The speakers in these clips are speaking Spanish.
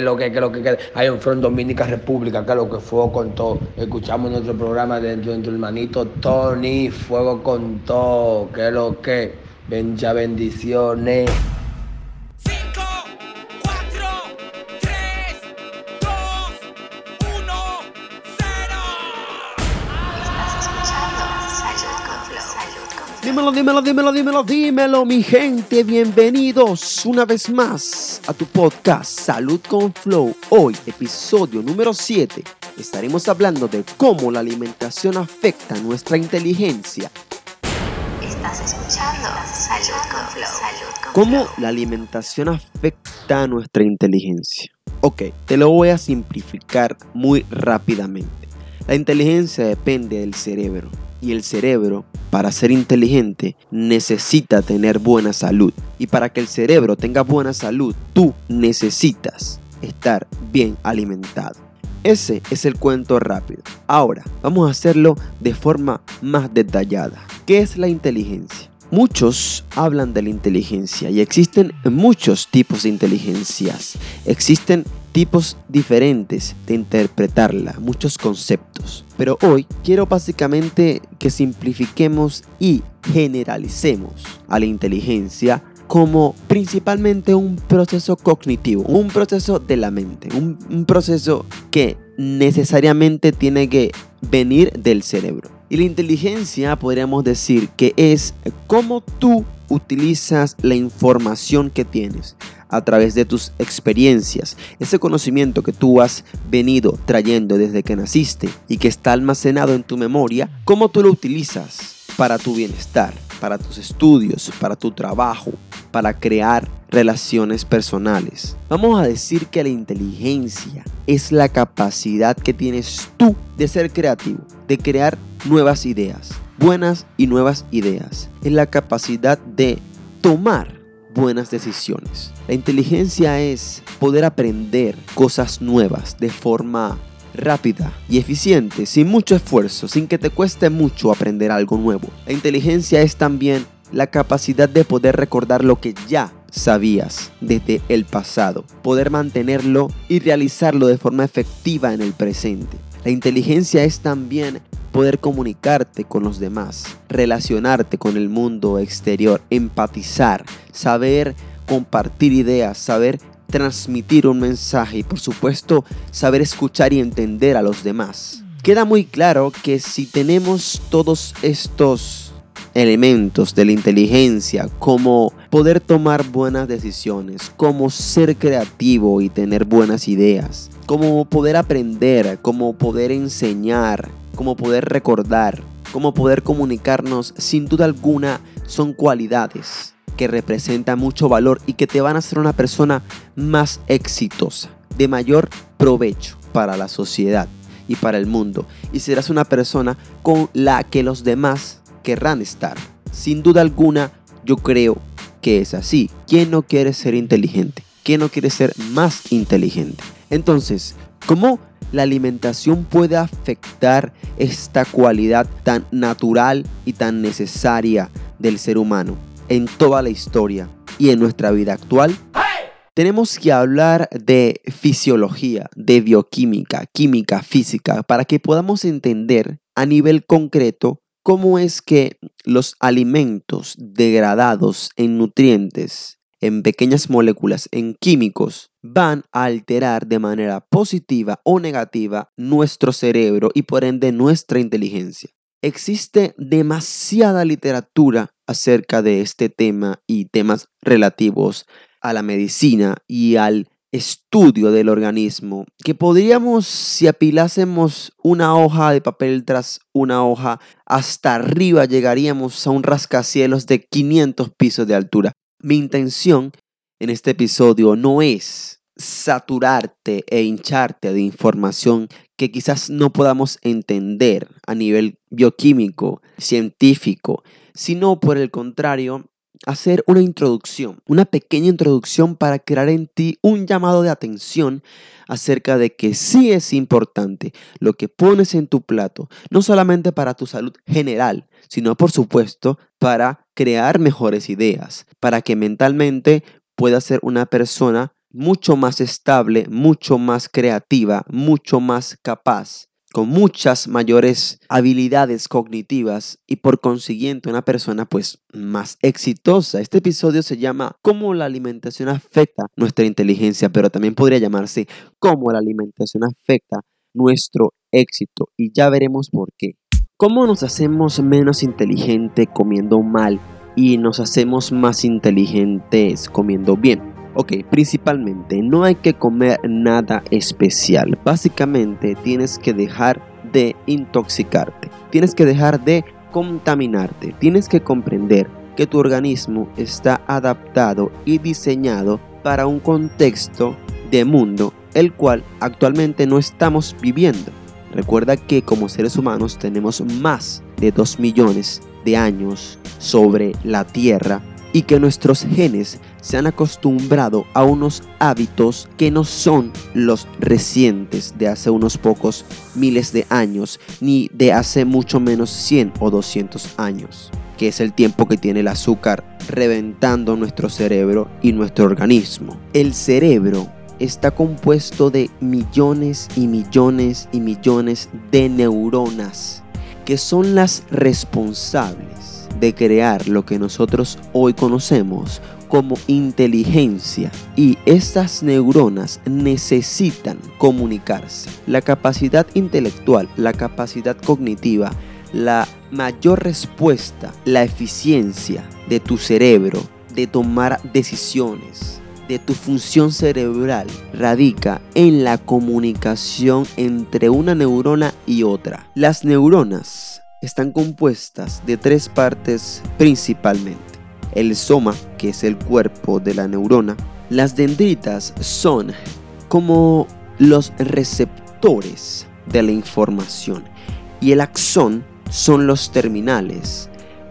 lo que, qué lo que hay en Front Dominica República, qué es lo que fuego con todo. Escuchamos nuestro programa dentro de tu hermanito Tony, fuego con todo, qué es lo que, bencha bendiciones. Dímelo, dímelo, dímelo, dímelo, dímelo, mi gente. Bienvenidos una vez más a tu podcast Salud con Flow. Hoy, episodio número 7, estaremos hablando de cómo la alimentación afecta nuestra inteligencia. Estás escuchando Salud con Flow. ¿Cómo la alimentación afecta nuestra inteligencia? Ok, te lo voy a simplificar muy rápidamente. La inteligencia depende del cerebro y el cerebro, para ser inteligente, necesita tener buena salud. Y para que el cerebro tenga buena salud, tú necesitas estar bien alimentado. Ese es el cuento rápido. Ahora, vamos a hacerlo de forma más detallada. ¿Qué es la inteligencia? Muchos hablan de la inteligencia y existen muchos tipos de inteligencias. Existen tipos diferentes de interpretarla, muchos conceptos. Pero hoy quiero básicamente que simplifiquemos y generalicemos a la inteligencia como principalmente un proceso cognitivo, un proceso de la mente, un, proceso que necesariamente tiene que venir del cerebro. Y la inteligencia podríamos decir que es cómo tú utilizas la información que tienes a través de tus experiencias, ese conocimiento que tú has venido trayendo desde que naciste y que está almacenado en tu memoria, cómo tú lo utilizas para tu bienestar, para tus estudios, para tu trabajo, para crear relaciones personales. Vamos a decir que la inteligencia es la capacidad que tienes tú de ser creativo, de crear nuevas ideas, buenas y nuevas ideas. Es la capacidad de tomar buenas decisiones. La inteligencia es poder aprender cosas nuevas de forma rápida y eficiente, sin mucho esfuerzo, sin que te cueste mucho aprender algo nuevo. La inteligencia es también la capacidad de poder recordar lo que ya sabías desde el pasado, poder mantenerlo y realizarlo de forma efectiva en el presente. La inteligencia es también poder comunicarte con los demás, relacionarte con el mundo exterior, empatizar, saber compartir ideas, saber transmitir un mensaje y por supuesto saber escuchar y entender a los demás. Queda muy claro que si tenemos todos estos elementos de la inteligencia como poder tomar buenas decisiones, como ser creativo y tener buenas ideas, como poder aprender, como poder enseñar, como poder recordar, como poder comunicarnos, sin duda alguna son cualidades que representan mucho valor y que te van a hacer una persona más exitosa, de mayor provecho para la sociedad y para el mundo. Y serás una persona con la que los demás querrán estar. Sin duda alguna, yo creo que es así. ¿Quién no quiere ser inteligente? ¿Quién no quiere ser más inteligente? Entonces, ¿cómo la alimentación puede afectar esta cualidad tan natural y tan necesaria del ser humano en toda la historia y en nuestra vida actual? Tenemos que hablar de fisiología, de bioquímica, química, física, para que podamos entender a nivel concreto cómo es que los alimentos degradados en nutrientes en pequeñas moléculas, en químicos, van a alterar de manera positiva o negativa nuestro cerebro y por ende nuestra inteligencia. Existe demasiada literatura acerca de este tema y temas relativos a la medicina y al estudio del organismo que podríamos, si apilásemos una hoja de papel tras una hoja, hasta arriba llegaríamos a un rascacielos de 500 pisos de altura. Mi intención en este episodio no es saturarte e hincharte de información que quizás no podamos entender a nivel bioquímico, científico, sino por el contrario, hacer una introducción, una pequeña introducción para crear en ti un llamado de atención acerca de que sí es importante lo que pones en tu plato, no solamente para tu salud general, sino por supuesto para crear mejores ideas, para que mentalmente puedas ser una persona mucho más estable, mucho más creativa, mucho más capaz, con muchas mayores habilidades cognitivas y por consiguiente una persona pues más exitosa. Este episodio se llama Cómo la alimentación afecta nuestra inteligencia, pero también podría llamarse Cómo la alimentación afecta nuestro éxito y ya veremos por qué. ¿Cómo nos hacemos menos inteligente comiendo mal y nos hacemos más inteligentes comiendo bien? Ok, principalmente no hay que comer nada especial. Básicamente tienes que dejar de intoxicarte. Tienes que dejar de contaminarte. Tienes que comprender que tu organismo está adaptado y diseñado para un contexto de mundo el cual actualmente no estamos viviendo. Recuerda que como seres humanos tenemos más de 2 millones de años sobre la Tierra y que nuestros genes se han acostumbrado a unos hábitos que no son los recientes de hace unos pocos miles de años, ni de hace mucho menos 100 o 200 años, que es el tiempo que tiene el azúcar reventando nuestro cerebro y nuestro organismo. El cerebro está compuesto de millones y millones y millones de neuronas, que son las responsables de crear lo que nosotros hoy conocemos como inteligencia y estas neuronas necesitan comunicarse. La capacidad intelectual, la capacidad cognitiva, la mayor respuesta, la eficiencia de tu cerebro de tomar decisiones, de tu función cerebral, radica en la comunicación entre una neurona y otra. Las neuronas están compuestas de tres partes principalmente. El soma, que es el cuerpo de la neurona. Las dendritas son como los receptores de la información. Y el axón son los terminales.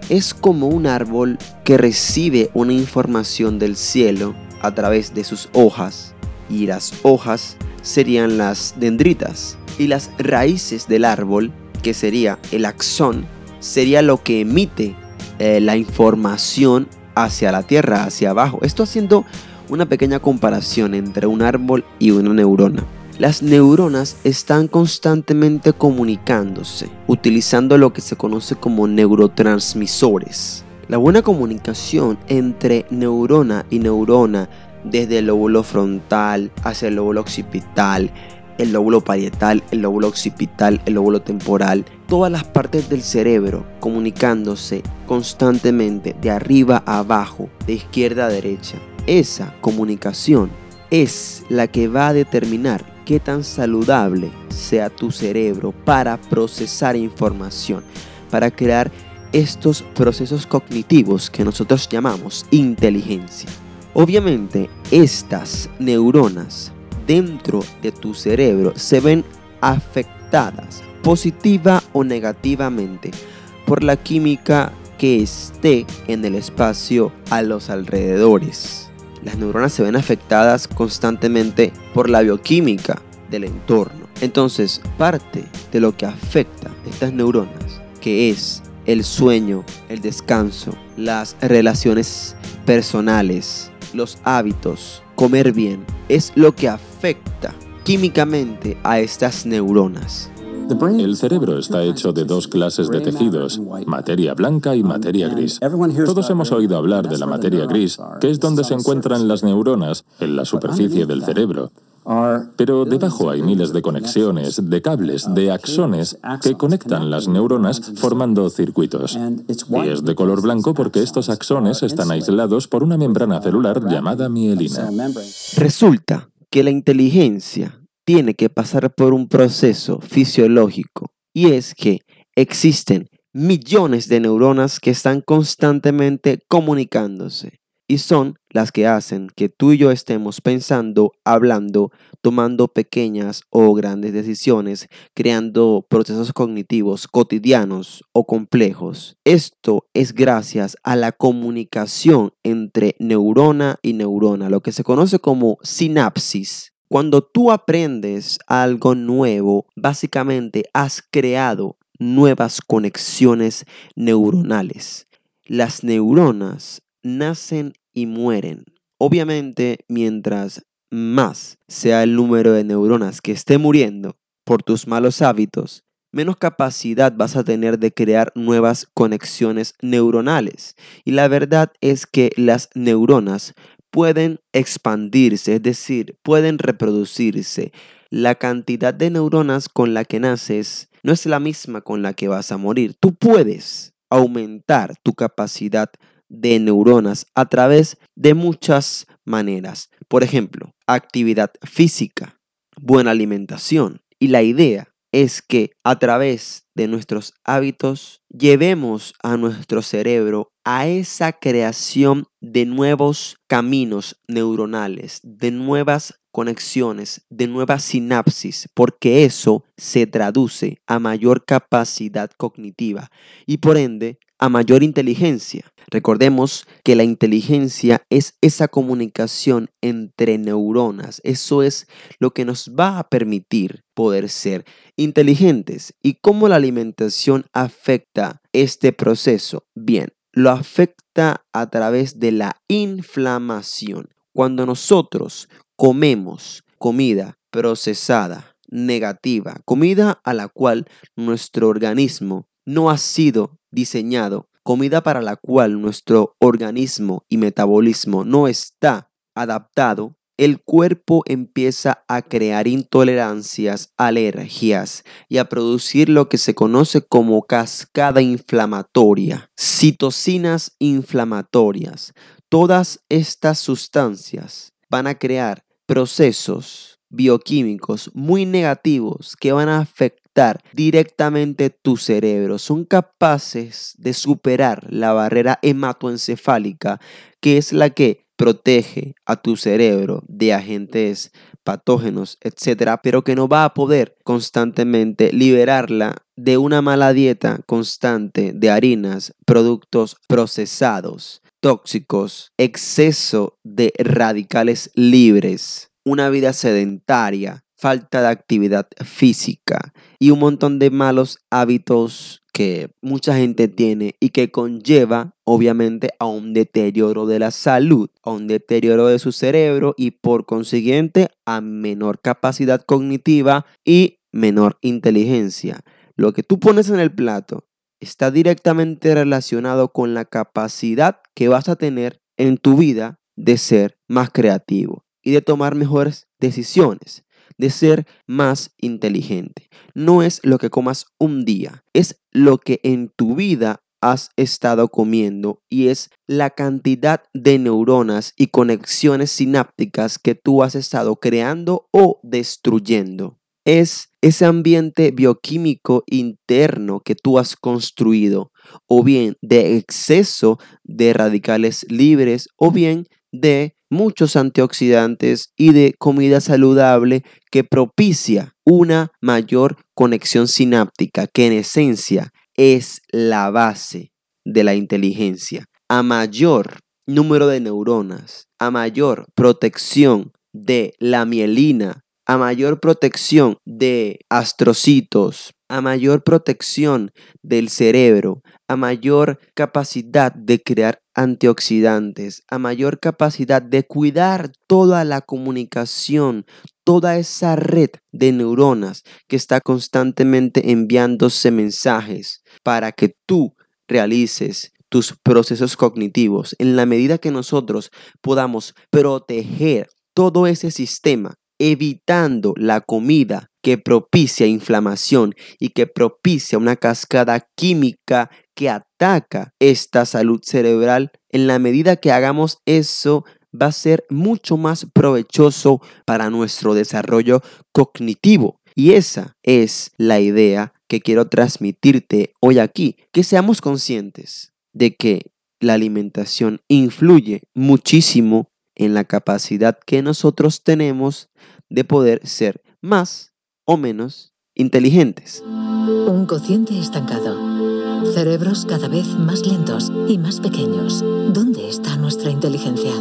Es como un árbol que recibe una información del cielo a través de sus hojas. Y las hojas serían las dendritas. Y las raíces del árbol que sería el axón, sería lo que emite eh, la información hacia la tierra, hacia abajo. Esto haciendo una pequeña comparación entre un árbol y una neurona. Las neuronas están constantemente comunicándose, utilizando lo que se conoce como neurotransmisores. La buena comunicación entre neurona y neurona, desde el lóbulo frontal hacia el lóbulo occipital, el lóbulo parietal, el lóbulo occipital, el lóbulo temporal, todas las partes del cerebro comunicándose constantemente de arriba a abajo, de izquierda a derecha. Esa comunicación es la que va a determinar qué tan saludable sea tu cerebro para procesar información, para crear estos procesos cognitivos que nosotros llamamos inteligencia. Obviamente, estas neuronas dentro de tu cerebro se ven afectadas positiva o negativamente por la química que esté en el espacio a los alrededores. Las neuronas se ven afectadas constantemente por la bioquímica del entorno. Entonces, parte de lo que afecta estas neuronas, que es el sueño, el descanso, las relaciones personales, los hábitos, comer bien, es lo que afecta químicamente a estas neuronas. El cerebro está hecho de dos clases de tejidos, materia blanca y materia gris. Todos hemos oído hablar de la materia gris, que es donde se encuentran las neuronas, en la superficie del cerebro. Pero debajo hay miles de conexiones, de cables, de axones que conectan las neuronas formando circuitos. Y es de color blanco porque estos axones están aislados por una membrana celular llamada mielina. Resulta que la inteligencia tiene que pasar por un proceso fisiológico y es que existen millones de neuronas que están constantemente comunicándose y son las que hacen que tú y yo estemos pensando, hablando, tomando pequeñas o grandes decisiones, creando procesos cognitivos cotidianos o complejos. Esto es gracias a la comunicación entre neurona y neurona, lo que se conoce como sinapsis. Cuando tú aprendes algo nuevo, básicamente has creado nuevas conexiones neuronales. Las neuronas nacen y mueren. Obviamente, mientras más sea el número de neuronas que esté muriendo por tus malos hábitos, menos capacidad vas a tener de crear nuevas conexiones neuronales. Y la verdad es que las neuronas pueden expandirse, es decir, pueden reproducirse. La cantidad de neuronas con la que naces no es la misma con la que vas a morir. Tú puedes aumentar tu capacidad de neuronas a través de muchas maneras. Por ejemplo, actividad física, buena alimentación. Y la idea es que a través de nuestros hábitos llevemos a nuestro cerebro a esa creación de nuevos caminos neuronales, de nuevas conexiones, de nuevas sinapsis, porque eso se traduce a mayor capacidad cognitiva y por ende a mayor inteligencia. Recordemos que la inteligencia es esa comunicación entre neuronas. Eso es lo que nos va a permitir poder ser inteligentes. ¿Y cómo la alimentación afecta este proceso? Bien, lo afecta a través de la inflamación. Cuando nosotros comemos comida procesada, negativa, comida a la cual nuestro organismo no ha sido diseñado, comida para la cual nuestro organismo y metabolismo no está adaptado, el cuerpo empieza a crear intolerancias, alergias y a producir lo que se conoce como cascada inflamatoria, citocinas inflamatorias. Todas estas sustancias van a crear procesos bioquímicos muy negativos que van a afectar directamente tu cerebro. Son capaces de superar la barrera hematoencefálica, que es la que protege a tu cerebro de agentes patógenos, etcétera, pero que no va a poder constantemente liberarla de una mala dieta constante de harinas, productos procesados, tóxicos, exceso de radicales libres, una vida sedentaria, falta de actividad física y un montón de malos hábitos que mucha gente tiene y que conlleva obviamente a un deterioro de la salud, a un deterioro de su cerebro y por consiguiente a menor capacidad cognitiva y menor inteligencia. Lo que tú pones en el plato está directamente relacionado con la capacidad que vas a tener en tu vida de ser más creativo y de tomar mejores decisiones de ser más inteligente. No es lo que comas un día, es lo que en tu vida has estado comiendo y es la cantidad de neuronas y conexiones sinápticas que tú has estado creando o destruyendo. Es ese ambiente bioquímico interno que tú has construido, o bien de exceso de radicales libres, o bien de muchos antioxidantes y de comida saludable que propicia una mayor conexión sináptica, que en esencia es la base de la inteligencia. A mayor número de neuronas, a mayor protección de la mielina, a mayor protección de astrocitos, a mayor protección del cerebro, a mayor capacidad de crear antioxidantes, a mayor capacidad de cuidar toda la comunicación, toda esa red de neuronas que está constantemente enviándose mensajes para que tú realices tus procesos cognitivos. En la medida que nosotros podamos proteger todo ese sistema, evitando la comida que propicia inflamación y que propicia una cascada química que ataca esta salud cerebral, en la medida que hagamos eso, va a ser mucho más provechoso para nuestro desarrollo cognitivo. Y esa es la idea que quiero transmitirte hoy aquí, que seamos conscientes de que la alimentación influye muchísimo en la capacidad que nosotros tenemos de poder ser más o menos inteligentes. Un cociente estancado. Cerebros cada vez más lentos y más pequeños. ¿Dónde está nuestra inteligencia?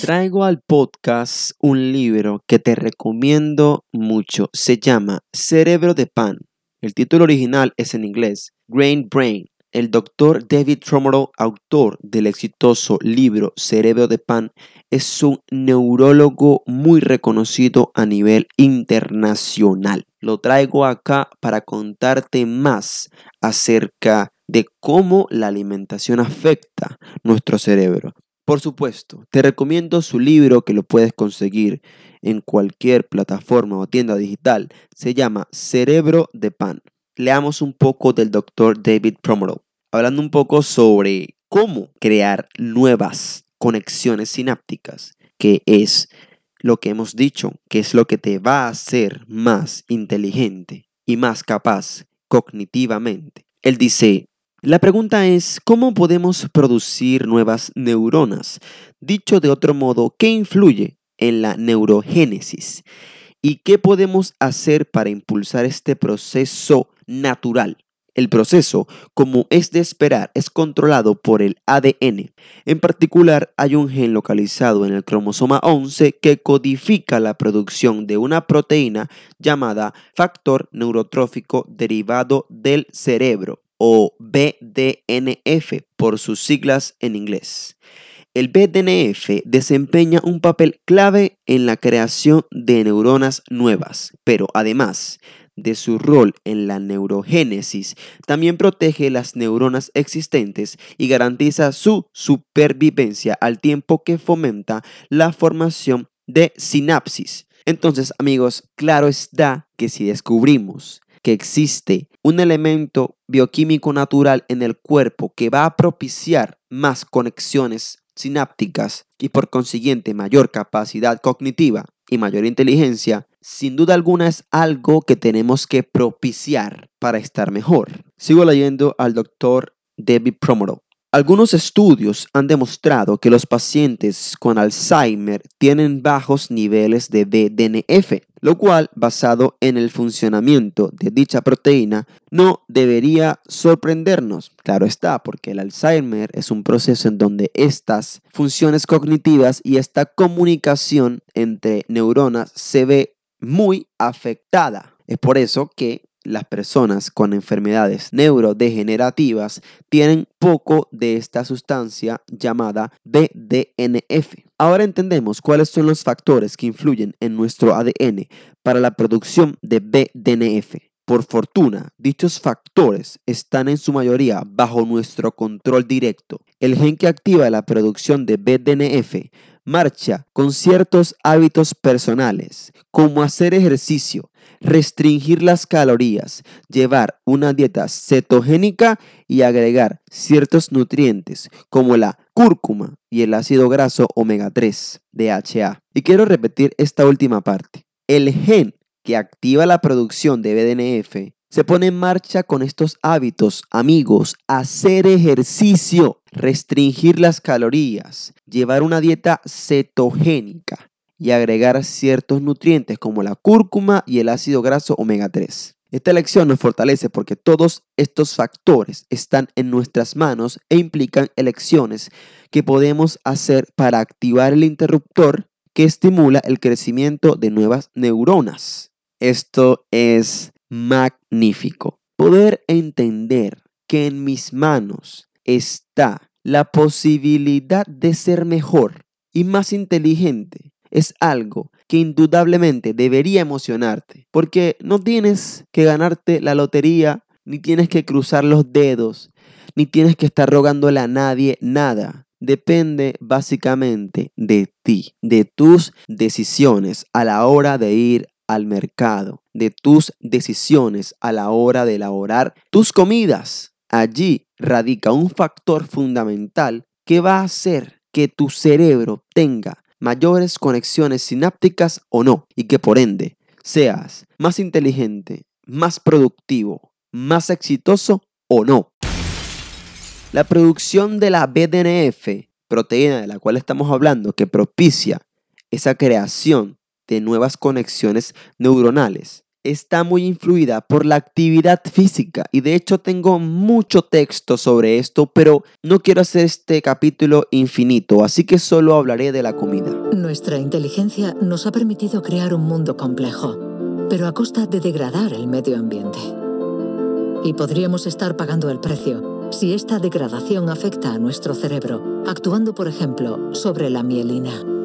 Traigo al podcast un libro que te recomiendo mucho. Se llama Cerebro de Pan. El título original es en inglés, Grain Brain. El doctor David Tromoro, autor del exitoso libro Cerebro de Pan, es un neurólogo muy reconocido a nivel internacional. Lo traigo acá para contarte más acerca de cómo la alimentación afecta nuestro cerebro. Por supuesto, te recomiendo su libro que lo puedes conseguir en cualquier plataforma o tienda digital. Se llama Cerebro de Pan. Leamos un poco del doctor David Promoro, hablando un poco sobre cómo crear nuevas conexiones sinápticas, que es lo que hemos dicho, que es lo que te va a hacer más inteligente y más capaz cognitivamente. Él dice, la pregunta es, ¿cómo podemos producir nuevas neuronas? Dicho de otro modo, ¿qué influye en la neurogénesis? ¿Y qué podemos hacer para impulsar este proceso natural? El proceso, como es de esperar, es controlado por el ADN. En particular, hay un gen localizado en el cromosoma 11 que codifica la producción de una proteína llamada factor neurotrófico derivado del cerebro o BDNF por sus siglas en inglés. El BDNF desempeña un papel clave en la creación de neuronas nuevas, pero además de su rol en la neurogénesis, también protege las neuronas existentes y garantiza su supervivencia al tiempo que fomenta la formación de sinapsis. Entonces, amigos, claro está que si descubrimos que existe un elemento bioquímico natural en el cuerpo que va a propiciar más conexiones sinápticas y por consiguiente mayor capacidad cognitiva y mayor inteligencia, sin duda alguna es algo que tenemos que propiciar para estar mejor. Sigo leyendo al doctor David Promoro. Algunos estudios han demostrado que los pacientes con Alzheimer tienen bajos niveles de BDNF, lo cual, basado en el funcionamiento de dicha proteína, no debería sorprendernos. Claro está, porque el Alzheimer es un proceso en donde estas funciones cognitivas y esta comunicación entre neuronas se ve muy afectada. Es por eso que las personas con enfermedades neurodegenerativas tienen poco de esta sustancia llamada BDNF. Ahora entendemos cuáles son los factores que influyen en nuestro ADN para la producción de BDNF. Por fortuna, dichos factores están en su mayoría bajo nuestro control directo. El gen que activa la producción de BDNF marcha con ciertos hábitos personales, como hacer ejercicio, restringir las calorías, llevar una dieta cetogénica y agregar ciertos nutrientes como la cúrcuma y el ácido graso omega 3 DHA. Y quiero repetir esta última parte. El gen que activa la producción de BDNF se pone en marcha con estos hábitos, amigos, hacer ejercicio, restringir las calorías, llevar una dieta cetogénica, y agregar ciertos nutrientes como la cúrcuma y el ácido graso omega 3. Esta lección nos fortalece porque todos estos factores están en nuestras manos e implican elecciones que podemos hacer para activar el interruptor que estimula el crecimiento de nuevas neuronas. Esto es magnífico. Poder entender que en mis manos está la posibilidad de ser mejor y más inteligente es algo que indudablemente debería emocionarte, porque no tienes que ganarte la lotería, ni tienes que cruzar los dedos, ni tienes que estar rogándole a nadie nada. Depende básicamente de ti, de tus decisiones a la hora de ir al mercado, de tus decisiones a la hora de elaborar tus comidas. Allí radica un factor fundamental que va a hacer que tu cerebro tenga mayores conexiones sinápticas o no, y que por ende seas más inteligente, más productivo, más exitoso o no. La producción de la BDNF, proteína de la cual estamos hablando, que propicia esa creación de nuevas conexiones neuronales, está muy influida por la actividad física y de hecho tengo mucho texto sobre esto, pero no quiero hacer este capítulo infinito, así que solo hablaré de la comida. Nuestra inteligencia nos ha permitido crear un mundo complejo, pero a costa de degradar el medio ambiente. Y podríamos estar pagando el precio si esta degradación afecta a nuestro cerebro, actuando por ejemplo sobre la mielina.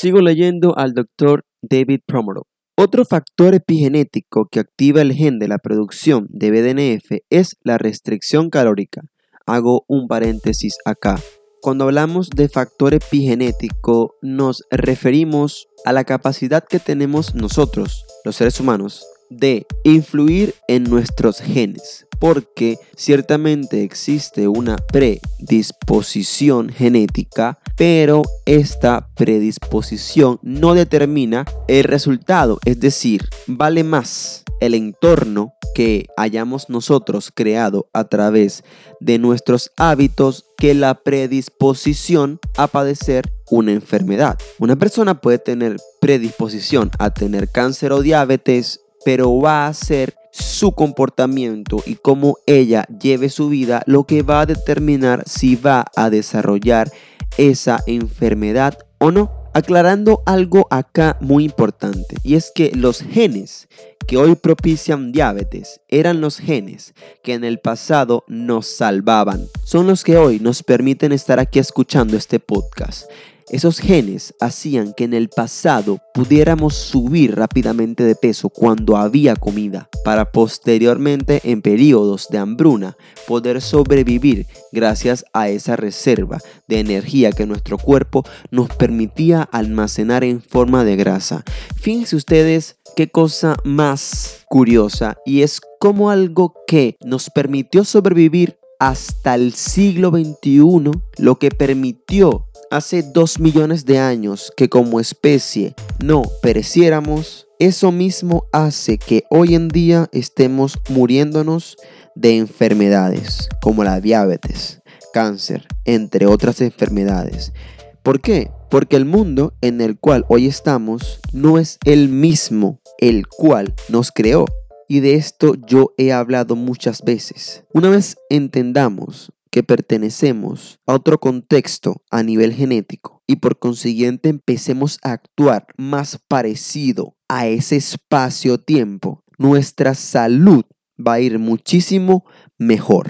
Sigo leyendo al doctor David Promoro. Otro factor epigenético que activa el gen de la producción de BDNF es la restricción calórica. Hago un paréntesis acá. Cuando hablamos de factor epigenético nos referimos a la capacidad que tenemos nosotros, los seres humanos, de influir en nuestros genes, porque ciertamente existe una predisposición genética, pero esta predisposición no determina el resultado, es decir, vale más el entorno que hayamos nosotros creado a través de nuestros hábitos que la predisposición a padecer una enfermedad. Una persona puede tener predisposición a tener cáncer o diabetes, pero va a ser su comportamiento y cómo ella lleve su vida lo que va a determinar si va a desarrollar esa enfermedad o no. Aclarando algo acá muy importante y es que los genes que hoy propician diabetes eran los genes que en el pasado nos salvaban. Son los que hoy nos permiten estar aquí escuchando este podcast. Esos genes hacían que en el pasado pudiéramos subir rápidamente de peso cuando había comida, para posteriormente en periodos de hambruna poder sobrevivir gracias a esa reserva de energía que nuestro cuerpo nos permitía almacenar en forma de grasa. Fíjense ustedes qué cosa más curiosa y es como algo que nos permitió sobrevivir hasta el siglo XXI, lo que permitió hace dos millones de años que como especie no pereciéramos, eso mismo hace que hoy en día estemos muriéndonos de enfermedades como la diabetes, cáncer, entre otras enfermedades. ¿Por qué? Porque el mundo en el cual hoy estamos no es el mismo el cual nos creó. Y de esto yo he hablado muchas veces. Una vez entendamos que pertenecemos a otro contexto a nivel genético y por consiguiente empecemos a actuar más parecido a ese espacio-tiempo, nuestra salud va a ir muchísimo mejor.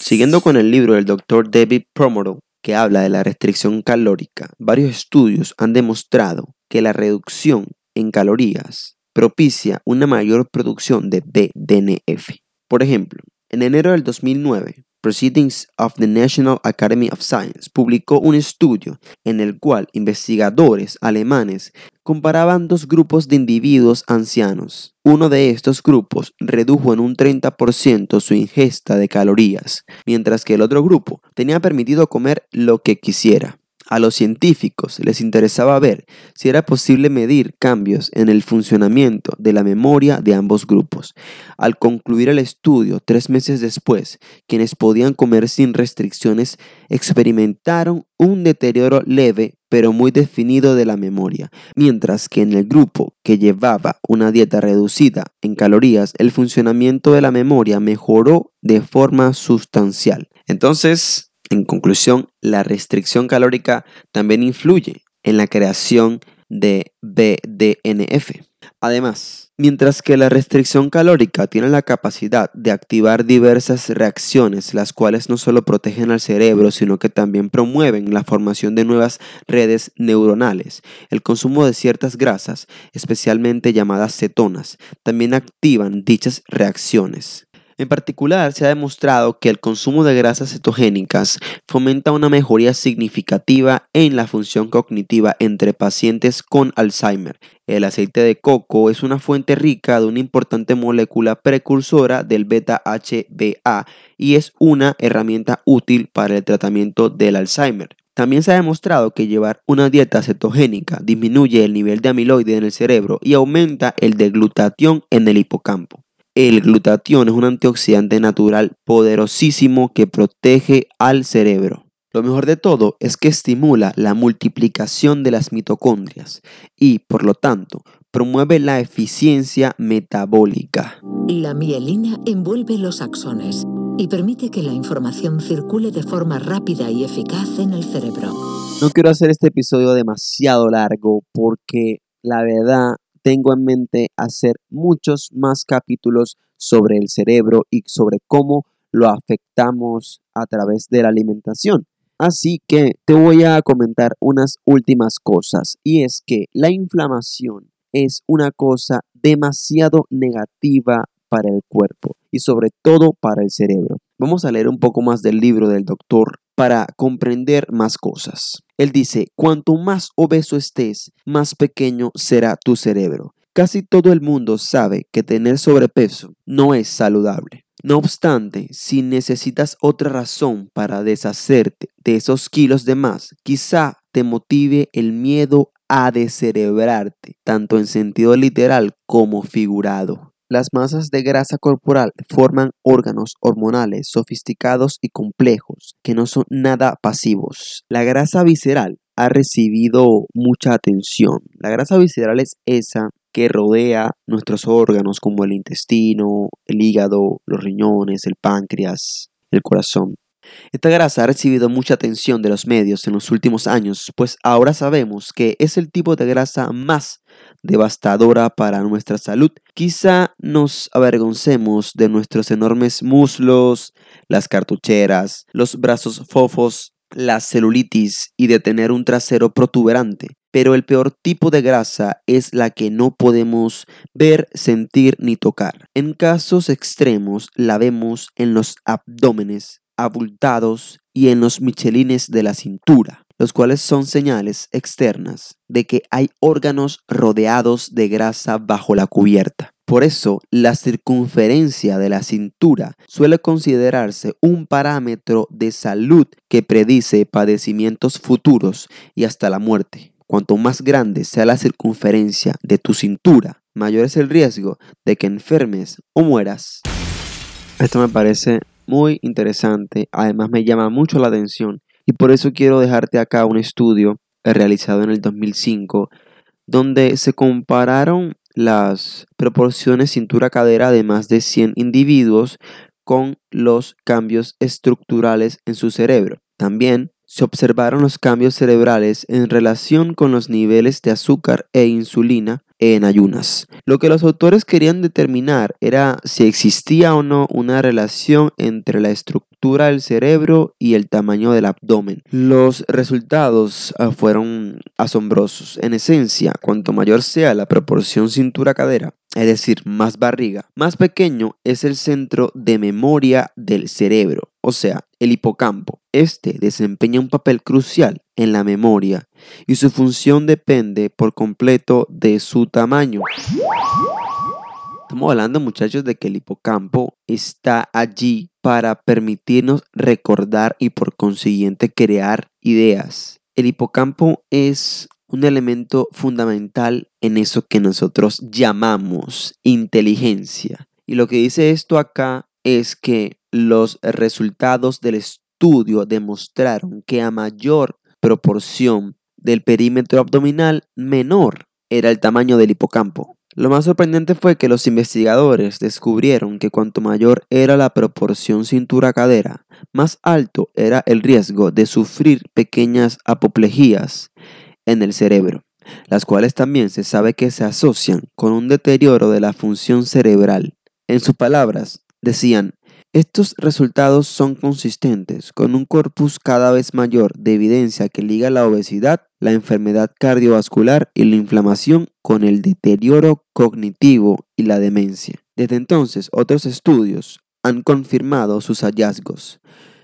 Siguiendo con el libro del Dr. David Promoro, que habla de la restricción calórica, varios estudios han demostrado que la reducción en calorías propicia una mayor producción de BDNF. Por ejemplo, en enero del 2009, Proceedings of the National Academy of Science publicó un estudio en el cual investigadores alemanes comparaban dos grupos de individuos ancianos. Uno de estos grupos redujo en un 30% su ingesta de calorías, mientras que el otro grupo tenía permitido comer lo que quisiera. A los científicos les interesaba ver si era posible medir cambios en el funcionamiento de la memoria de ambos grupos. Al concluir el estudio, tres meses después, quienes podían comer sin restricciones experimentaron un deterioro leve pero muy definido de la memoria, mientras que en el grupo que llevaba una dieta reducida en calorías, el funcionamiento de la memoria mejoró de forma sustancial. Entonces, en conclusión, la restricción calórica también influye en la creación de BDNF. Además, mientras que la restricción calórica tiene la capacidad de activar diversas reacciones, las cuales no solo protegen al cerebro, sino que también promueven la formación de nuevas redes neuronales, el consumo de ciertas grasas, especialmente llamadas cetonas, también activan dichas reacciones. En particular, se ha demostrado que el consumo de grasas cetogénicas fomenta una mejoría significativa en la función cognitiva entre pacientes con Alzheimer. El aceite de coco es una fuente rica de una importante molécula precursora del beta-HBA y es una herramienta útil para el tratamiento del Alzheimer. También se ha demostrado que llevar una dieta cetogénica disminuye el nivel de amiloide en el cerebro y aumenta el de glutatión en el hipocampo. El glutatión es un antioxidante natural poderosísimo que protege al cerebro. Lo mejor de todo es que estimula la multiplicación de las mitocondrias y, por lo tanto, promueve la eficiencia metabólica. La mielina envuelve los axones y permite que la información circule de forma rápida y eficaz en el cerebro. No quiero hacer este episodio demasiado largo porque la verdad tengo en mente hacer muchos más capítulos sobre el cerebro y sobre cómo lo afectamos a través de la alimentación. Así que te voy a comentar unas últimas cosas y es que la inflamación es una cosa demasiado negativa para el cuerpo y sobre todo para el cerebro. Vamos a leer un poco más del libro del doctor para comprender más cosas. Él dice, cuanto más obeso estés, más pequeño será tu cerebro. Casi todo el mundo sabe que tener sobrepeso no es saludable. No obstante, si necesitas otra razón para deshacerte de esos kilos de más, quizá te motive el miedo a descerebrarte, tanto en sentido literal como figurado. Las masas de grasa corporal forman órganos hormonales sofisticados y complejos que no son nada pasivos. La grasa visceral ha recibido mucha atención. La grasa visceral es esa que rodea nuestros órganos como el intestino, el hígado, los riñones, el páncreas, el corazón. Esta grasa ha recibido mucha atención de los medios en los últimos años, pues ahora sabemos que es el tipo de grasa más devastadora para nuestra salud. Quizá nos avergoncemos de nuestros enormes muslos, las cartucheras, los brazos fofos, la celulitis y de tener un trasero protuberante. Pero el peor tipo de grasa es la que no podemos ver, sentir ni tocar. En casos extremos la vemos en los abdómenes abultados y en los michelines de la cintura, los cuales son señales externas de que hay órganos rodeados de grasa bajo la cubierta. Por eso, la circunferencia de la cintura suele considerarse un parámetro de salud que predice padecimientos futuros y hasta la muerte. Cuanto más grande sea la circunferencia de tu cintura, mayor es el riesgo de que enfermes o mueras. Esto me parece muy interesante, además me llama mucho la atención y por eso quiero dejarte acá un estudio realizado en el 2005 donde se compararon las proporciones cintura-cadera de más de 100 individuos con los cambios estructurales en su cerebro. También se observaron los cambios cerebrales en relación con los niveles de azúcar e insulina en ayunas. Lo que los autores querían determinar era si existía o no una relación entre la estructura del cerebro y el tamaño del abdomen. Los resultados ah, fueron asombrosos. En esencia, cuanto mayor sea la proporción cintura-cadera, es decir, más barriga, más pequeño es el centro de memoria del cerebro, o sea, el hipocampo. Este desempeña un papel crucial en la memoria y su función depende por completo de su tamaño. Estamos hablando muchachos de que el hipocampo está allí para permitirnos recordar y por consiguiente crear ideas. El hipocampo es un elemento fundamental en eso que nosotros llamamos inteligencia. Y lo que dice esto acá es que los resultados del estudio demostraron que a mayor proporción del perímetro abdominal, menor era el tamaño del hipocampo. Lo más sorprendente fue que los investigadores descubrieron que cuanto mayor era la proporción cintura-cadera, más alto era el riesgo de sufrir pequeñas apoplejías en el cerebro, las cuales también se sabe que se asocian con un deterioro de la función cerebral. En sus palabras, decían, estos resultados son consistentes con un corpus cada vez mayor de evidencia que liga la obesidad, la enfermedad cardiovascular y la inflamación con el deterioro cognitivo y la demencia. Desde entonces, otros estudios han confirmado sus hallazgos.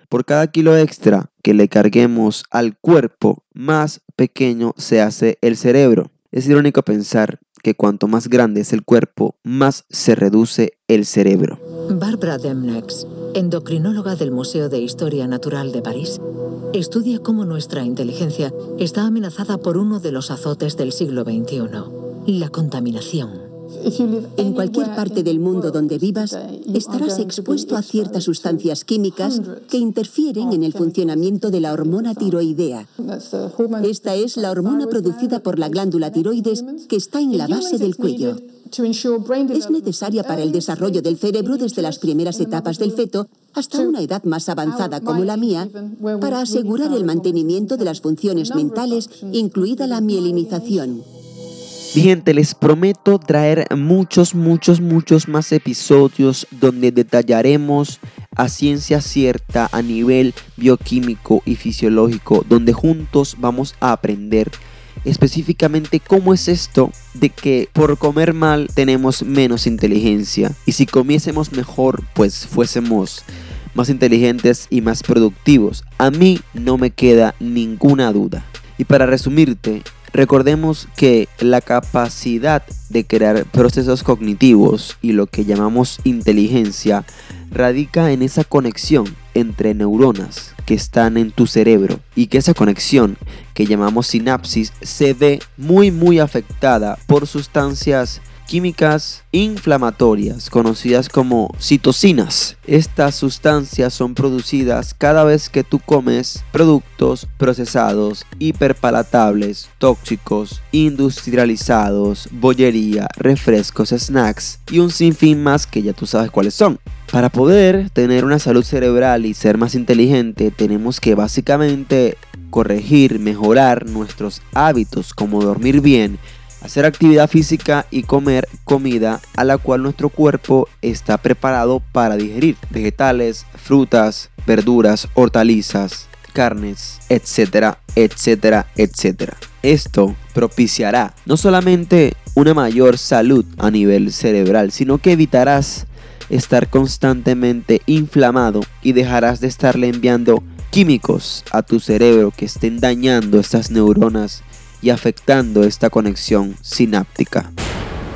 Por cada kilo extra que le carguemos al cuerpo, más pequeño se hace el cerebro. Es irónico pensar que cuanto más grande es el cuerpo, más se reduce el cerebro. Barbara Demnex, endocrinóloga del Museo de Historia Natural de París, estudia cómo nuestra inteligencia está amenazada por uno de los azotes del siglo XXI, la contaminación. En cualquier parte del mundo donde vivas, estarás expuesto a ciertas sustancias químicas que interfieren en el funcionamiento de la hormona tiroidea. Esta es la hormona producida por la glándula tiroides que está en la base del cuello. Es necesaria para el desarrollo del cerebro desde las primeras etapas del feto hasta una edad más avanzada como la mía, para asegurar el mantenimiento de las funciones mentales, incluida la mielinización. Mi gente, les prometo traer muchos, muchos, muchos más episodios donde detallaremos a ciencia cierta a nivel bioquímico y fisiológico, donde juntos vamos a aprender específicamente cómo es esto de que por comer mal tenemos menos inteligencia y si comiésemos mejor pues fuésemos más inteligentes y más productivos. A mí no me queda ninguna duda. Y para resumirte, recordemos que la capacidad de crear procesos cognitivos y lo que llamamos inteligencia radica en esa conexión entre neuronas que están en tu cerebro y que esa conexión que llamamos sinapsis se ve muy muy afectada por sustancias químicas inflamatorias conocidas como citocinas. Estas sustancias son producidas cada vez que tú comes productos procesados, hiperpalatables, tóxicos, industrializados, bollería, refrescos, snacks y un sinfín más que ya tú sabes cuáles son. Para poder tener una salud cerebral y ser más inteligente tenemos que básicamente corregir, mejorar nuestros hábitos como dormir bien, hacer actividad física y comer comida a la cual nuestro cuerpo está preparado para digerir. Vegetales, frutas, verduras, hortalizas, carnes, etcétera, etcétera, etcétera. Esto propiciará no solamente una mayor salud a nivel cerebral, sino que evitarás estar constantemente inflamado y dejarás de estarle enviando químicos a tu cerebro que estén dañando estas neuronas y afectando esta conexión sináptica.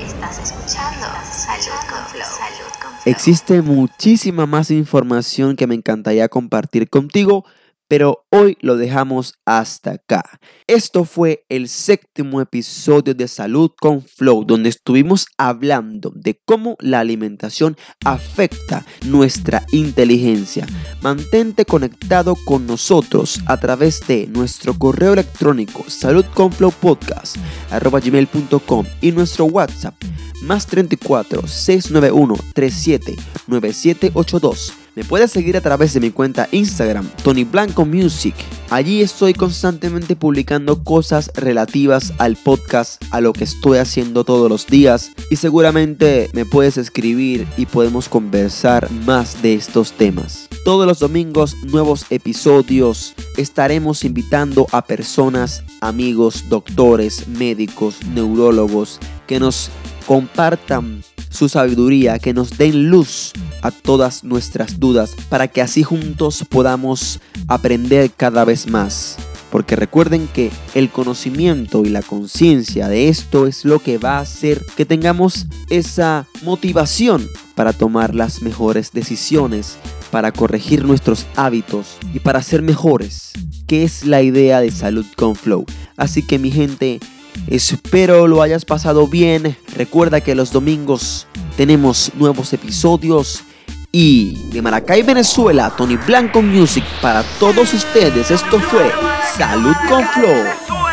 Estás escuchando Salud con Flow. Salud con Flow. Existe muchísima más información que me encantaría compartir contigo, pero hoy lo dejamos hasta acá. Esto fue el séptimo episodio de Salud con Flow, donde estuvimos hablando de cómo la alimentación afecta nuestra inteligencia. Mantente conectado con nosotros a través de nuestro correo electrónico saludconflowpodcast.com y nuestro WhatsApp más 34 691 37 9782 me puedes seguir a través de mi cuenta Instagram, Tony Blanco Music. Allí estoy constantemente publicando cosas relativas al podcast, a lo que estoy haciendo todos los días y seguramente me puedes escribir y podemos conversar más de estos temas. Todos los domingos nuevos episodios estaremos invitando a personas, amigos, doctores, médicos, neurólogos que nos compartan su sabiduría, que nos den luz a todas nuestras dudas, para que así juntos podamos aprender cada vez más. Porque recuerden que el conocimiento y la conciencia de esto es lo que va a hacer que tengamos esa motivación para tomar las mejores decisiones, para corregir nuestros hábitos y para ser mejores, que es la idea de Salud con Flow. Así que mi gente, Espero lo hayas pasado bien. Recuerda que los domingos tenemos nuevos episodios. Y de Maracay, Venezuela, Tony Blanco Music para todos ustedes. Esto fue Salud con Flow.